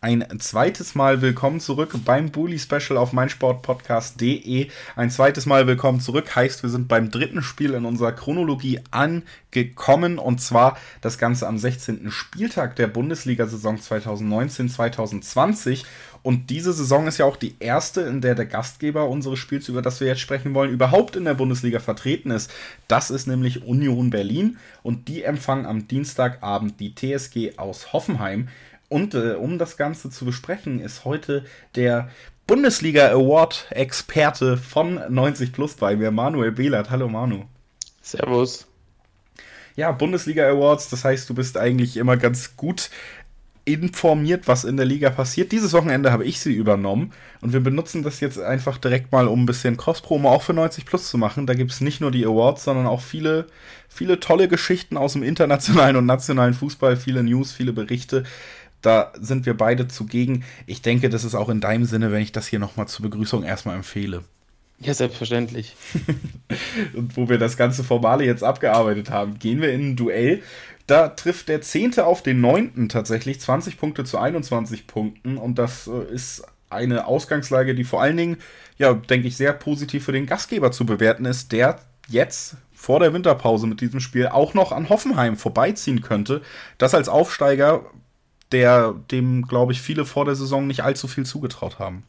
Ein zweites Mal willkommen zurück beim Bully Special auf meinsportpodcast.de. Ein zweites Mal willkommen zurück heißt, wir sind beim dritten Spiel in unserer Chronologie angekommen und zwar das Ganze am 16. Spieltag der Bundesliga-Saison 2019-2020. Und diese Saison ist ja auch die erste, in der der Gastgeber unseres Spiels, über das wir jetzt sprechen wollen, überhaupt in der Bundesliga vertreten ist. Das ist nämlich Union Berlin und die empfangen am Dienstagabend die TSG aus Hoffenheim. Und äh, um das Ganze zu besprechen, ist heute der Bundesliga Award Experte von 90 Plus bei mir, Manuel Behlert. Hallo Manu. Servus. Ja, Bundesliga Awards, das heißt, du bist eigentlich immer ganz gut informiert, was in der Liga passiert. Dieses Wochenende habe ich sie übernommen und wir benutzen das jetzt einfach direkt mal, um ein bisschen Cross-Promo auch für 90 Plus zu machen. Da gibt es nicht nur die Awards, sondern auch viele, viele tolle Geschichten aus dem internationalen und nationalen Fußball, viele News, viele Berichte. Da sind wir beide zugegen. Ich denke, das ist auch in deinem Sinne, wenn ich das hier nochmal zur Begrüßung erstmal empfehle. Ja, selbstverständlich. und wo wir das ganze Formale jetzt abgearbeitet haben, gehen wir in ein Duell da trifft der 10. auf den 9. tatsächlich 20 Punkte zu 21 Punkten und das äh, ist eine Ausgangslage, die vor allen Dingen, ja, denke ich, sehr positiv für den Gastgeber zu bewerten ist, der jetzt vor der Winterpause mit diesem Spiel auch noch an Hoffenheim vorbeiziehen könnte. Das als Aufsteiger, der dem, glaube ich, viele vor der Saison nicht allzu viel zugetraut haben.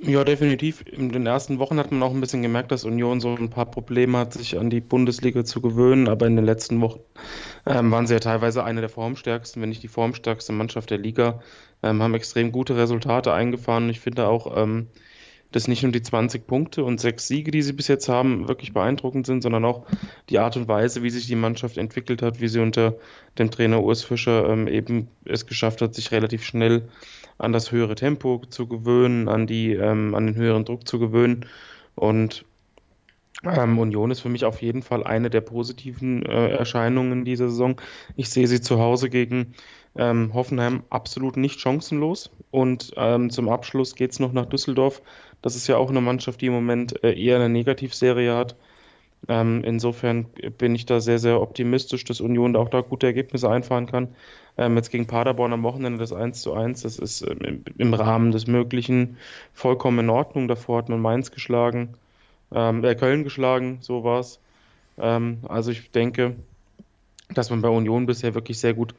Ja, definitiv. In den ersten Wochen hat man auch ein bisschen gemerkt, dass Union so ein paar Probleme hat, sich an die Bundesliga zu gewöhnen. Aber in den letzten Wochen ähm, waren sie ja teilweise eine der formstärksten, wenn nicht die formstärkste Mannschaft der Liga. Ähm, haben extrem gute Resultate eingefahren. Ich finde auch, ähm, dass nicht nur die 20 Punkte und sechs Siege, die sie bis jetzt haben, wirklich beeindruckend sind, sondern auch die Art und Weise, wie sich die Mannschaft entwickelt hat, wie sie unter dem Trainer Urs Fischer ähm, eben es geschafft hat, sich relativ schnell an das höhere Tempo zu gewöhnen, an, die, ähm, an den höheren Druck zu gewöhnen. Und ähm, Union ist für mich auf jeden Fall eine der positiven äh, Erscheinungen dieser Saison. Ich sehe sie zu Hause gegen ähm, Hoffenheim absolut nicht chancenlos. Und ähm, zum Abschluss geht es noch nach Düsseldorf. Das ist ja auch eine Mannschaft, die im Moment äh, eher eine Negativserie hat. Ähm, insofern bin ich da sehr, sehr optimistisch, dass Union auch da gute Ergebnisse einfahren kann. Ähm, jetzt gegen Paderborn am Wochenende das 1 zu 1, das ist ähm, im Rahmen des Möglichen vollkommen in Ordnung. Davor hat man Mainz geschlagen, ähm, äh, Köln geschlagen, so war es. Ähm, also ich denke, dass man bei Union bisher wirklich sehr gut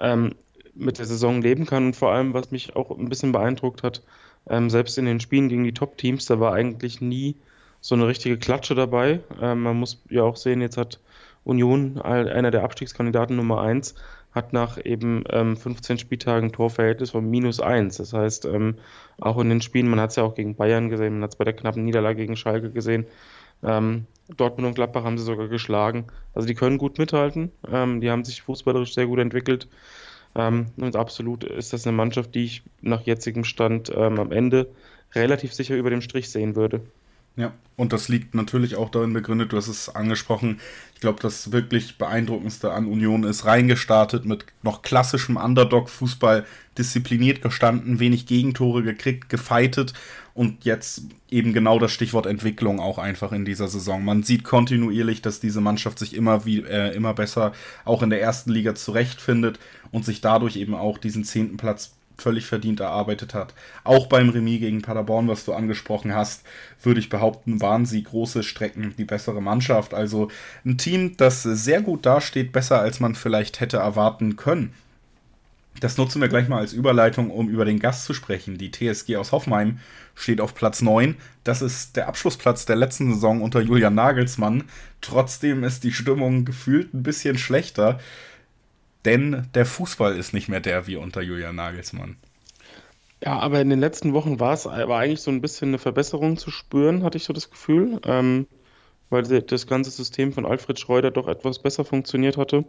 ähm, mit der Saison leben kann und vor allem, was mich auch ein bisschen beeindruckt hat, ähm, selbst in den Spielen gegen die Top-Teams, da war eigentlich nie so eine richtige Klatsche dabei. man muss ja auch sehen, jetzt hat Union, einer der Abstiegskandidaten Nummer 1, hat nach eben ähm, 15 Spieltagen Torverhältnis von minus 1. Das heißt, ähm, auch in den Spielen, man hat es ja auch gegen Bayern gesehen, man hat es bei der knappen Niederlage gegen Schalke gesehen. Ähm, Dortmund und Gladbach haben sie sogar geschlagen. Also die können gut mithalten. Ähm, die haben sich fußballerisch sehr gut entwickelt. Ähm, und absolut ist das eine Mannschaft, die ich nach jetzigem Stand ähm, am Ende relativ sicher über dem Strich sehen würde. Ja, und das liegt natürlich auch darin begründet, du hast es angesprochen, ich glaube, das wirklich beeindruckendste an Union ist reingestartet mit noch klassischem Underdog-Fußball, diszipliniert gestanden, wenig Gegentore gekriegt, gefeitet und jetzt eben genau das Stichwort Entwicklung auch einfach in dieser Saison. Man sieht kontinuierlich, dass diese Mannschaft sich immer wie äh, immer besser auch in der ersten Liga zurechtfindet und sich dadurch eben auch diesen zehnten Platz völlig verdient erarbeitet hat. Auch beim Remis gegen Paderborn, was du angesprochen hast, würde ich behaupten, waren sie große Strecken die bessere Mannschaft. Also ein Team, das sehr gut dasteht, besser als man vielleicht hätte erwarten können. Das nutzen wir gleich mal als Überleitung, um über den Gast zu sprechen. Die TSG aus Hoffenheim steht auf Platz 9. Das ist der Abschlussplatz der letzten Saison unter Julian Nagelsmann. Trotzdem ist die Stimmung gefühlt ein bisschen schlechter denn der Fußball ist nicht mehr der wie unter Julian Nagelsmann. Ja, aber in den letzten Wochen war es war eigentlich so ein bisschen eine Verbesserung zu spüren, hatte ich so das Gefühl, ähm, weil das ganze System von Alfred Schreuder doch etwas besser funktioniert hatte.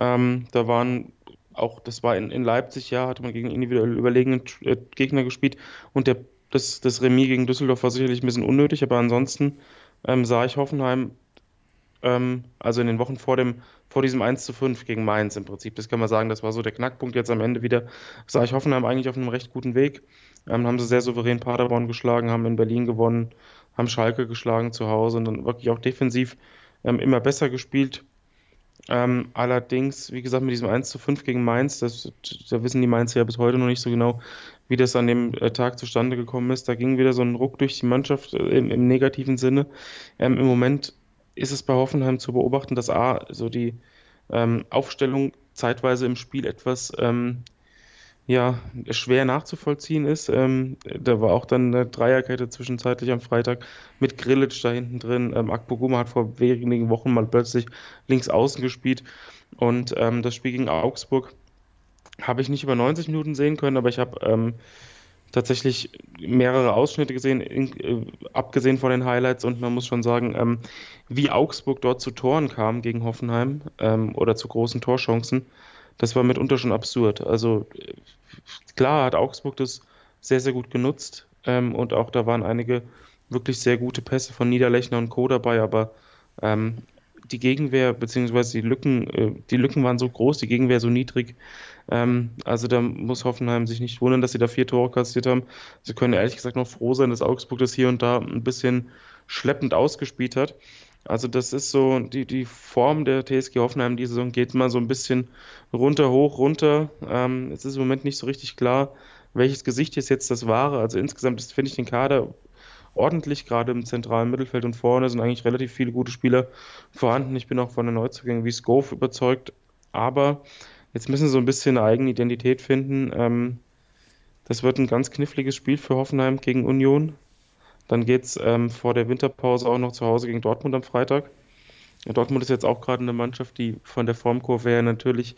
Ähm, da waren auch, das war in, in Leipzig, ja, hatte man gegen individuell überlegene äh, Gegner gespielt und der, das, das Remis gegen Düsseldorf war sicherlich ein bisschen unnötig, aber ansonsten ähm, sah ich Hoffenheim ähm, also in den Wochen vor, dem, vor diesem 1 zu 5 gegen Mainz im Prinzip. Das kann man sagen, das war so der Knackpunkt jetzt am Ende wieder. Sah ich Hoffenheim eigentlich auf einem recht guten Weg. Ähm, haben sie sehr souverän Paderborn geschlagen, haben in Berlin gewonnen, haben Schalke geschlagen zu Hause und dann wirklich auch defensiv ähm, immer besser gespielt. Ähm, allerdings, wie gesagt, mit diesem 1 zu 5 gegen Mainz, das, da wissen die Mainzer ja bis heute noch nicht so genau, wie das an dem äh, Tag zustande gekommen ist. Da ging wieder so ein Ruck durch die Mannschaft äh, im, im, negativen Sinne. Ähm, Im Moment ist es bei Hoffenheim zu beobachten, dass A, so die ähm, Aufstellung zeitweise im Spiel etwas ähm, ja, schwer nachzuvollziehen ist. Ähm, da war auch dann eine Dreierkette zwischenzeitlich am Freitag mit Grillitsch da hinten drin. Ähm, Akpoguma hat vor wenigen Wochen mal plötzlich links außen gespielt. Und ähm, das Spiel gegen Augsburg habe ich nicht über 90 Minuten sehen können, aber ich habe ähm, tatsächlich mehrere Ausschnitte gesehen, in, äh, abgesehen von den Highlights. Und man muss schon sagen, ähm, wie Augsburg dort zu Toren kam gegen Hoffenheim ähm, oder zu großen Torchancen das war mitunter schon absurd. Also klar hat Augsburg das sehr, sehr gut genutzt ähm, und auch da waren einige wirklich sehr gute Pässe von Niederlechner und Co. dabei, aber ähm, die Gegenwehr beziehungsweise die Lücken, äh, die Lücken waren so groß, die Gegenwehr so niedrig. Ähm, also da muss Hoffenheim sich nicht wundern, dass sie da vier Tore kassiert haben. Sie können ehrlich gesagt noch froh sein, dass Augsburg das hier und da ein bisschen schleppend ausgespielt hat. Also das ist so, die, die Form der TSG Hoffenheim diese Saison geht mal so ein bisschen runter, hoch, runter. Ähm, es ist im Moment nicht so richtig klar, welches Gesicht ist jetzt das wahre. Also insgesamt finde ich den Kader ordentlich, gerade im zentralen Mittelfeld und vorne sind eigentlich relativ viele gute Spieler vorhanden. Ich bin auch von den Neuzugängen wie Scove überzeugt, aber jetzt müssen sie so ein bisschen eine eigene Identität finden. Ähm, das wird ein ganz kniffliges Spiel für Hoffenheim gegen Union. Dann geht es ähm, vor der Winterpause auch noch zu Hause gegen Dortmund am Freitag. Dortmund ist jetzt auch gerade eine Mannschaft, die von der Formkurve her natürlich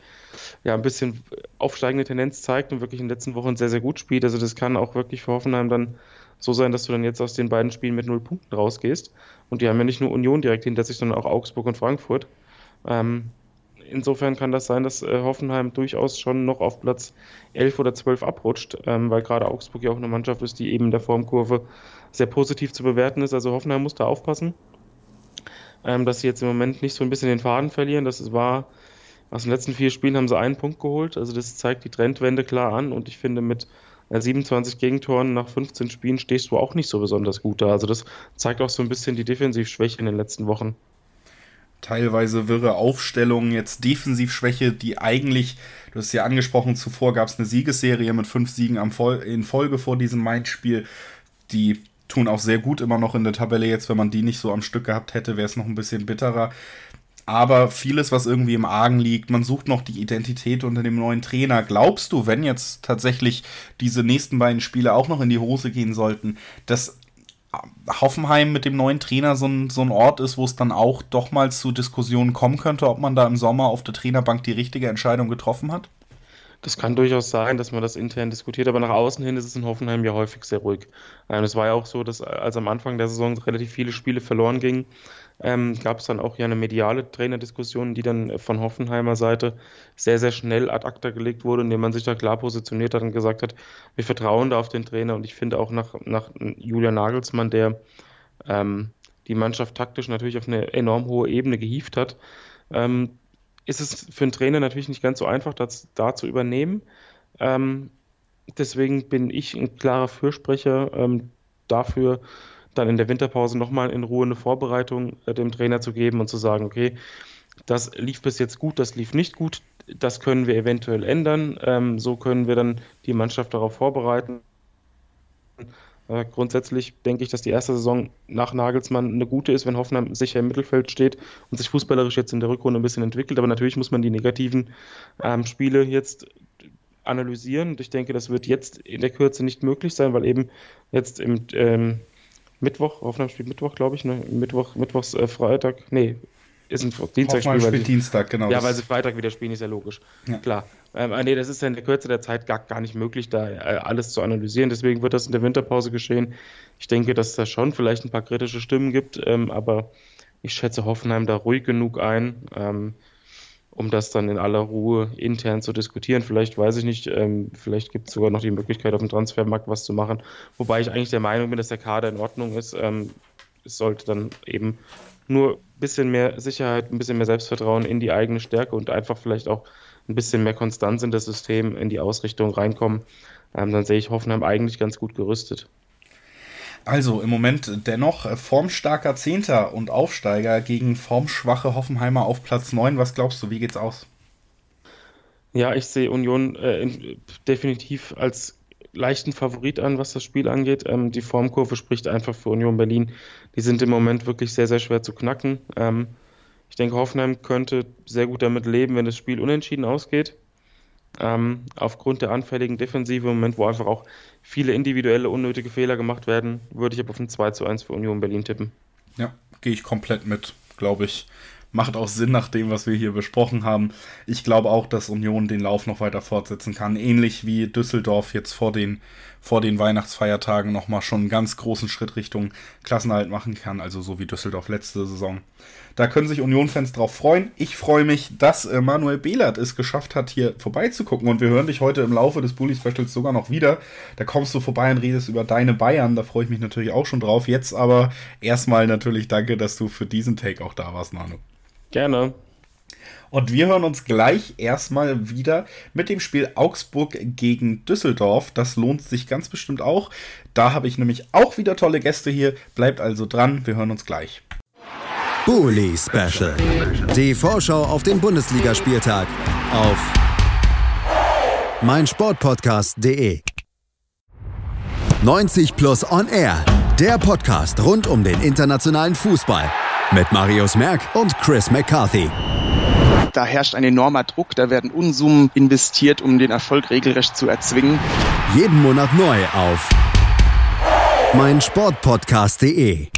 ja, ein bisschen aufsteigende Tendenz zeigt und wirklich in den letzten Wochen sehr, sehr gut spielt. Also das kann auch wirklich für Hoffenheim dann so sein, dass du dann jetzt aus den beiden Spielen mit null Punkten rausgehst. Und die haben ja nicht nur Union direkt hinter sich, sondern auch Augsburg und Frankfurt. Ähm, insofern kann das sein, dass äh, Hoffenheim durchaus schon noch auf Platz 11 oder 12 abrutscht, ähm, weil gerade Augsburg ja auch eine Mannschaft ist, die eben in der Formkurve sehr positiv zu bewerten ist. Also Hoffenheim muss da aufpassen, ähm, dass sie jetzt im Moment nicht so ein bisschen den Faden verlieren. Das war, aus den letzten vier Spielen haben sie einen Punkt geholt. Also das zeigt die Trendwende klar an und ich finde mit 27 äh, Gegentoren nach 15 Spielen stehst du auch nicht so besonders gut da. Also das zeigt auch so ein bisschen die Defensivschwäche in den letzten Wochen teilweise wirre Aufstellungen, jetzt Defensivschwäche, die eigentlich, du hast ja angesprochen, zuvor gab es eine Siegesserie mit fünf Siegen in Folge vor diesem Mainz-Spiel. Die tun auch sehr gut immer noch in der Tabelle. Jetzt, wenn man die nicht so am Stück gehabt hätte, wäre es noch ein bisschen bitterer. Aber vieles, was irgendwie im Argen liegt, man sucht noch die Identität unter dem neuen Trainer. Glaubst du, wenn jetzt tatsächlich diese nächsten beiden Spiele auch noch in die Hose gehen sollten, dass Hoffenheim mit dem neuen Trainer so ein, so ein Ort ist, wo es dann auch doch mal zu Diskussionen kommen könnte, ob man da im Sommer auf der Trainerbank die richtige Entscheidung getroffen hat? Das kann durchaus sein, dass man das intern diskutiert, aber nach außen hin ist es in Hoffenheim ja häufig sehr ruhig. Ähm, es war ja auch so, dass als am Anfang der Saison relativ viele Spiele verloren gingen, ähm, gab es dann auch ja eine mediale Trainerdiskussion, die dann von Hoffenheimer Seite sehr, sehr schnell ad acta gelegt wurde, indem man sich da klar positioniert hat und gesagt hat, wir vertrauen da auf den Trainer. Und ich finde auch nach, nach Julian Nagelsmann, der ähm, die Mannschaft taktisch natürlich auf eine enorm hohe Ebene gehievt hat, ähm, ist es für einen Trainer natürlich nicht ganz so einfach, das da zu übernehmen. Ähm, deswegen bin ich ein klarer Fürsprecher ähm, dafür, dann in der Winterpause nochmal in Ruhe eine Vorbereitung äh, dem Trainer zu geben und zu sagen, okay, das lief bis jetzt gut, das lief nicht gut, das können wir eventuell ändern. Ähm, so können wir dann die Mannschaft darauf vorbereiten. Äh, grundsätzlich denke ich, dass die erste Saison nach Nagelsmann eine gute ist, wenn Hoffenheim sicher im Mittelfeld steht und sich fußballerisch jetzt in der Rückrunde ein bisschen entwickelt. Aber natürlich muss man die negativen ähm, Spiele jetzt analysieren. Und ich denke, das wird jetzt in der Kürze nicht möglich sein, weil eben jetzt im ähm, Mittwoch, Hoffenheim spielt Mittwoch, glaube ich, ne? Mittwoch, Mittwochs, äh, Freitag, nee, ist ein Dienstagspiel. Hoffenheim spielt Dienstag, genau. Ja, weil sie Freitag wieder spielen, ist ja logisch. Ja. Klar. Ähm, ah, nee, das ist ja in der Kürze der Zeit gar, gar nicht möglich, da äh, alles zu analysieren. Deswegen wird das in der Winterpause geschehen. Ich denke, dass es da schon vielleicht ein paar kritische Stimmen gibt, ähm, aber ich schätze Hoffenheim da ruhig genug ein. Ähm, um das dann in aller Ruhe intern zu diskutieren. Vielleicht weiß ich nicht, ähm, vielleicht gibt es sogar noch die Möglichkeit, auf dem Transfermarkt was zu machen. Wobei ich eigentlich der Meinung bin, dass der Kader in Ordnung ist. Ähm, es sollte dann eben nur ein bisschen mehr Sicherheit, ein bisschen mehr Selbstvertrauen in die eigene Stärke und einfach vielleicht auch ein bisschen mehr Konstanz in das System, in die Ausrichtung reinkommen. Ähm, dann sehe ich Hoffenheim eigentlich ganz gut gerüstet. Also im Moment dennoch formstarker Zehnter und Aufsteiger gegen formschwache Hoffenheimer auf Platz 9. Was glaubst du, wie geht's aus? Ja, ich sehe Union äh, definitiv als leichten Favorit an, was das Spiel angeht. Ähm, die Formkurve spricht einfach für Union Berlin. Die sind im Moment wirklich sehr, sehr schwer zu knacken. Ähm, ich denke, Hoffenheim könnte sehr gut damit leben, wenn das Spiel unentschieden ausgeht. Ähm, aufgrund der anfälligen Defensive im Moment, wo einfach auch viele individuelle unnötige Fehler gemacht werden, würde ich aber auf ein 2 zu 1 für Union Berlin tippen. Ja, gehe ich komplett mit, glaube ich macht auch Sinn nach dem, was wir hier besprochen haben. Ich glaube auch, dass Union den Lauf noch weiter fortsetzen kann. Ähnlich wie Düsseldorf jetzt vor den, vor den Weihnachtsfeiertagen nochmal schon einen ganz großen Schritt Richtung Klassenhalt machen kann. Also so wie Düsseldorf letzte Saison. Da können sich Union-Fans drauf freuen. Ich freue mich, dass äh, Manuel Behlert es geschafft hat, hier vorbeizugucken. Und wir hören dich heute im Laufe des Bully Specials sogar noch wieder. Da kommst du vorbei und redest über deine Bayern. Da freue ich mich natürlich auch schon drauf. Jetzt aber erstmal natürlich danke, dass du für diesen Take auch da warst, Manu. Gerne. Und wir hören uns gleich erstmal wieder mit dem Spiel Augsburg gegen Düsseldorf. Das lohnt sich ganz bestimmt auch. Da habe ich nämlich auch wieder tolle Gäste hier. Bleibt also dran, wir hören uns gleich. Bully Special. Die Vorschau auf den Bundesligaspieltag auf meinsportpodcast.de. 90 Plus On Air. Der Podcast rund um den internationalen Fußball mit Marius Merck und Chris McCarthy. Da herrscht ein enormer Druck, da werden Unsummen investiert, um den Erfolg regelrecht zu erzwingen. Jeden Monat neu auf meinsportpodcast.de